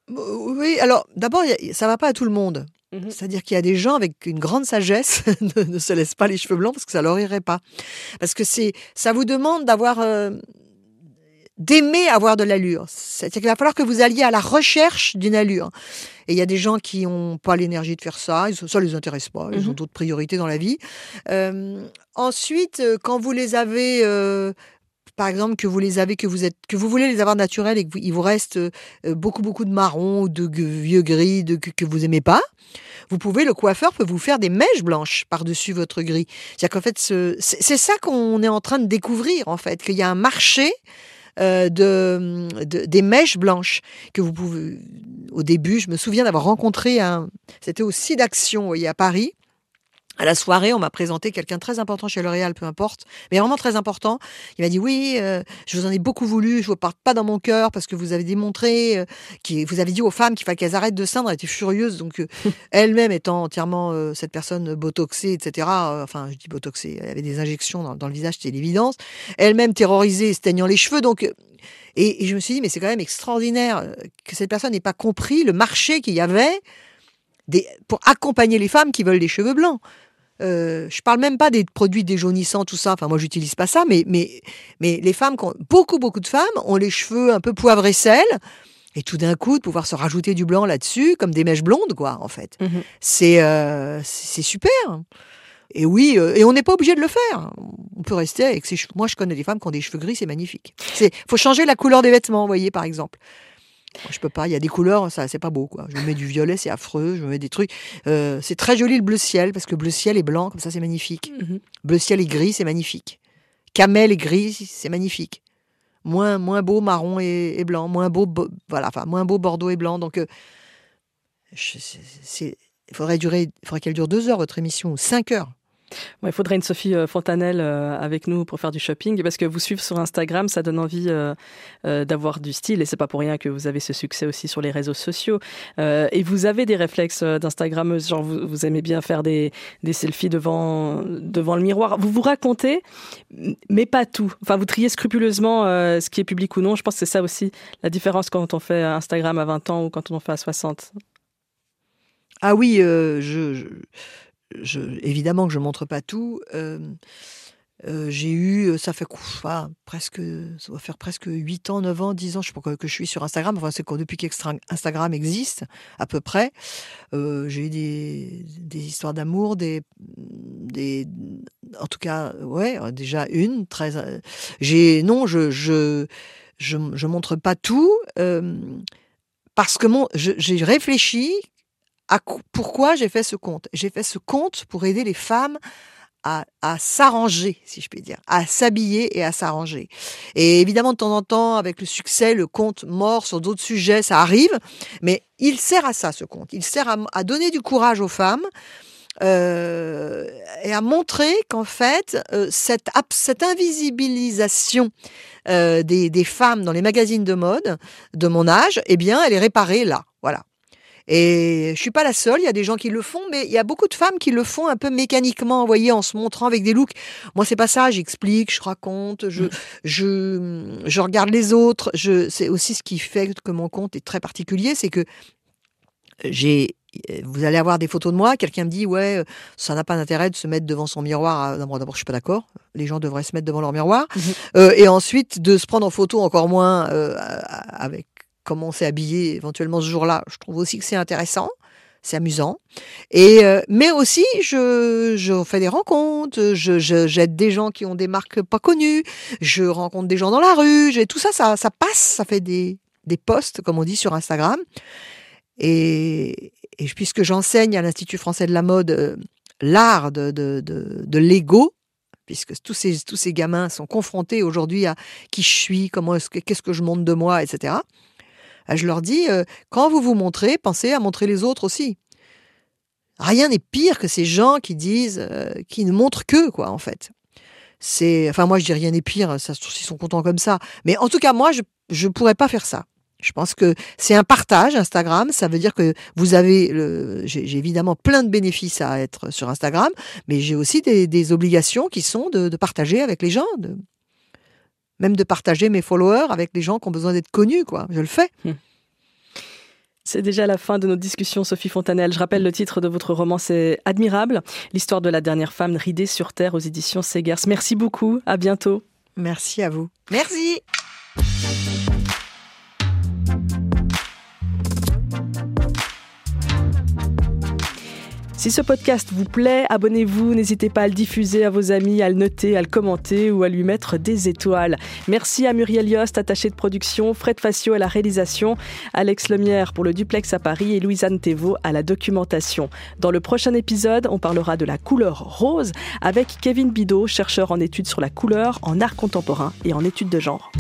Oui, alors d'abord ça va pas à tout le monde. Mhm. C'est-à-dire qu'il y a des gens avec une grande sagesse ne, ne se laissent pas les cheveux blancs parce que ça leur irait pas. Parce que c'est, ça vous demande d'avoir, euh, d'aimer avoir de l'allure. C'est-à-dire qu'il va falloir que vous alliez à la recherche d'une allure. Et il y a des gens qui n'ont pas l'énergie de faire ça, ça les intéresse pas, ils ont Mhm. d'autres priorités dans la vie. Euh, ensuite, euh, quand vous les avez, euh, par exemple, que vous les avez, que vous êtes, que vous voulez les avoir naturels et qu'il vous reste beaucoup beaucoup de marron ou de vieux gris de, que, vous aimez pas, vous pouvez, le coiffeur peut vous faire des mèches blanches par-dessus votre gris. C'est-à-dire qu'en fait, ce- c'est c'est ça qu'on est en train de découvrir, en fait, qu'il y a un marché euh, de, de- des mèches blanches que vous pouvez. Au début, je me souviens d'avoir rencontré un. C'était au d'Action, vous à Paris. À la soirée, on m'a présenté quelqu'un de très important chez L'Oréal, peu importe, mais vraiment très important. Il m'a dit oui, euh, je vous en ai beaucoup voulu, je vous porte pas dans mon cœur parce que vous avez démontré, euh, qui vous avez dit aux femmes qu'il fallait qu'elles arrêtent de se teindre. Elle était furieuse, donc euh, elle-même étant entièrement euh, cette personne botoxée, etc. euh, enfin, je dis botoxée, elle avait des injections dans, dans le visage, c'était l'évidence. Elle-même terrorisée, se teignant les cheveux, donc. Et, et je me suis dit, mais c'est quand même extraordinaire que cette personne n'ait pas compris le marché qu'il y avait des, pour accompagner les femmes qui veulent des cheveux blancs. Euh, je parle même pas des produits déjaunissants, tout ça. Enfin, moi, j'utilise pas ça, mais, mais, mais les femmes, beaucoup, beaucoup de femmes ont les cheveux un peu poivre et sel. Et tout d'un coup, de pouvoir se rajouter du blanc là-dessus, comme des mèches blondes, quoi, en fait. C'est euh, c'est super. Et oui, euh, et on n'est pas obligé de le faire. On peut rester avec ses cheveux. Moi, je connais des femmes qui ont des cheveux gris, c'est magnifique. C'est faut changer la couleur des vêtements, vous voyez, par exemple. Je peux pas. Il y a des couleurs, ça, c'est pas beau, quoi. Je me mets du violet, c'est affreux. Je me mets des trucs. Euh, c'est très joli le bleu ciel parce que bleu ciel est blanc, comme ça, c'est magnifique. Mhm. Bleu ciel et gris, c'est magnifique. Camel et gris, c'est magnifique. Moins, moins beau marron et, et blanc, moins beau, bo- voilà, enfin moins beau bordeaux et blanc. Donc, euh, je- il faudrait durer, il faudrait qu'elle dure deux heures votre émission ou cinq heures. Il faudrait une Sophie euh, Fontanelle euh, avec nous pour faire du shopping parce que vous suivre sur Instagram, ça donne envie euh, d'avoir du style et c'est pas pour rien que vous avez ce succès aussi sur les réseaux sociaux. Et vous avez des réflexes d'Instagrammeuse, genre vous, aimez bien faire des, selfies devant, devant le miroir. Vous vous racontez, mais pas tout. Enfin, vous triez scrupuleusement ce qui est public ou non. Je pense que c'est ça aussi la différence quand on fait Instagram à 20 ans ou quand on en fait à 60. Ah oui, je, je- évidemment que je montre pas tout. Euh, euh, j'ai eu, ça fait presque, ça va faire presque 8 ans, 9 ans, 10 ans, je sais pas que, je suis sur Instagram. Enfin, c'est depuis qu'Instagram existe, à peu près. Euh, j'ai eu des, des histoires d'amour, des, des, en tout cas, ouais, déjà une très. euh, J'ai, non, je, je, je, je montre pas tout euh, parce que mon, j'ai réfléchi pourquoi j'ai fait ce compte. J'ai fait ce compte pour aider les femmes à, s'arranger, si je puis dire, à s'habiller et à s'arranger. Et évidemment, de temps en temps, avec le succès, le compte mort sur d'autres sujets, ça arrive, mais il sert à ça, ce compte. Il sert à, donner du courage aux femmes. euh, et à montrer qu'en fait, euh, cette invisibilisation euh, des, des femmes dans les magazines de mode de mon âge, eh bien, elle est réparée là. Et je suis pas la seule, il y a des gens qui le font, mais il y a beaucoup de femmes qui le font un peu mécaniquement, vous voyez, en se montrant avec des looks. Moi, c'est pas ça, j'explique, je raconte, je, je, je regarde les autres. Je, c'est aussi ce qui fait que mon compte est très particulier, c'est que j'ai, vous allez avoir des photos de moi, quelqu'un me dit, ouais, ça n'a pas d'intérêt de se mettre devant son miroir. à- D'abord, d'abord, je suis pas d'accord. Les gens devraient se mettre devant leur miroir. Mhm. Euh, et ensuite, de se prendre en photo encore moins euh, avec comment on s'est habillé éventuellement ce jour-là, je trouve aussi que c'est intéressant, c'est amusant. Et euh, mais aussi, je, je fais des rencontres, je, j'aide des gens qui ont des marques pas connues, je rencontre des gens dans la rue, tout ça, ça, ça passe, ça fait des des posts comme on dit sur Instagram. Et, puisque j'enseigne à l'Institut français de la mode euh, l'art de, de, de, l'ego, puisque tous ces, tous ces gamins sont confrontés aujourd'hui à qui je suis, comment est-ce que, qu'est-ce que je montre de moi, etc. Euh, Je leur dis, euh, quand vous vous montrez, pensez à montrer les autres aussi. Rien n'est pire que ces gens qui disent, euh, qui ne montrent que, quoi, en fait. C'est, enfin, moi, je dis rien n'est pire, ça, ils sont contents comme ça. Mais en tout cas, moi, je, je pourrais pas faire ça. Je pense que c'est un partage Instagram. Ça veut dire que vous avez, j'ai évidemment plein de bénéfices à être sur Instagram, mais j'ai aussi des, des obligations qui sont de, de partager avec les gens, même de partager mes followers avec les gens qui ont besoin d'être connus, quoi. Je le fais. C'est déjà la fin de notre discussion, Sophie Fontanelle. Je rappelle le titre de votre roman, c'est Admirable, l'histoire de la dernière femme ridée sur Terre aux éditions Segers. Merci beaucoup, à bientôt. Merci à vous. Merci. Si ce podcast vous plaît, abonnez-vous, n'hésitez pas à le diffuser à vos amis, à le noter, à le commenter ou à lui mettre des étoiles. Merci à Muriel Yost, attaché de production, Fred Facio à la réalisation, Alex Lemière pour le duplex à Paris et Louisanne Thévaux à la documentation. Dans le prochain épisode, on parlera de la couleur rose avec Kevin Bidot, chercheur en études sur la couleur, en art contemporain et en études de genre.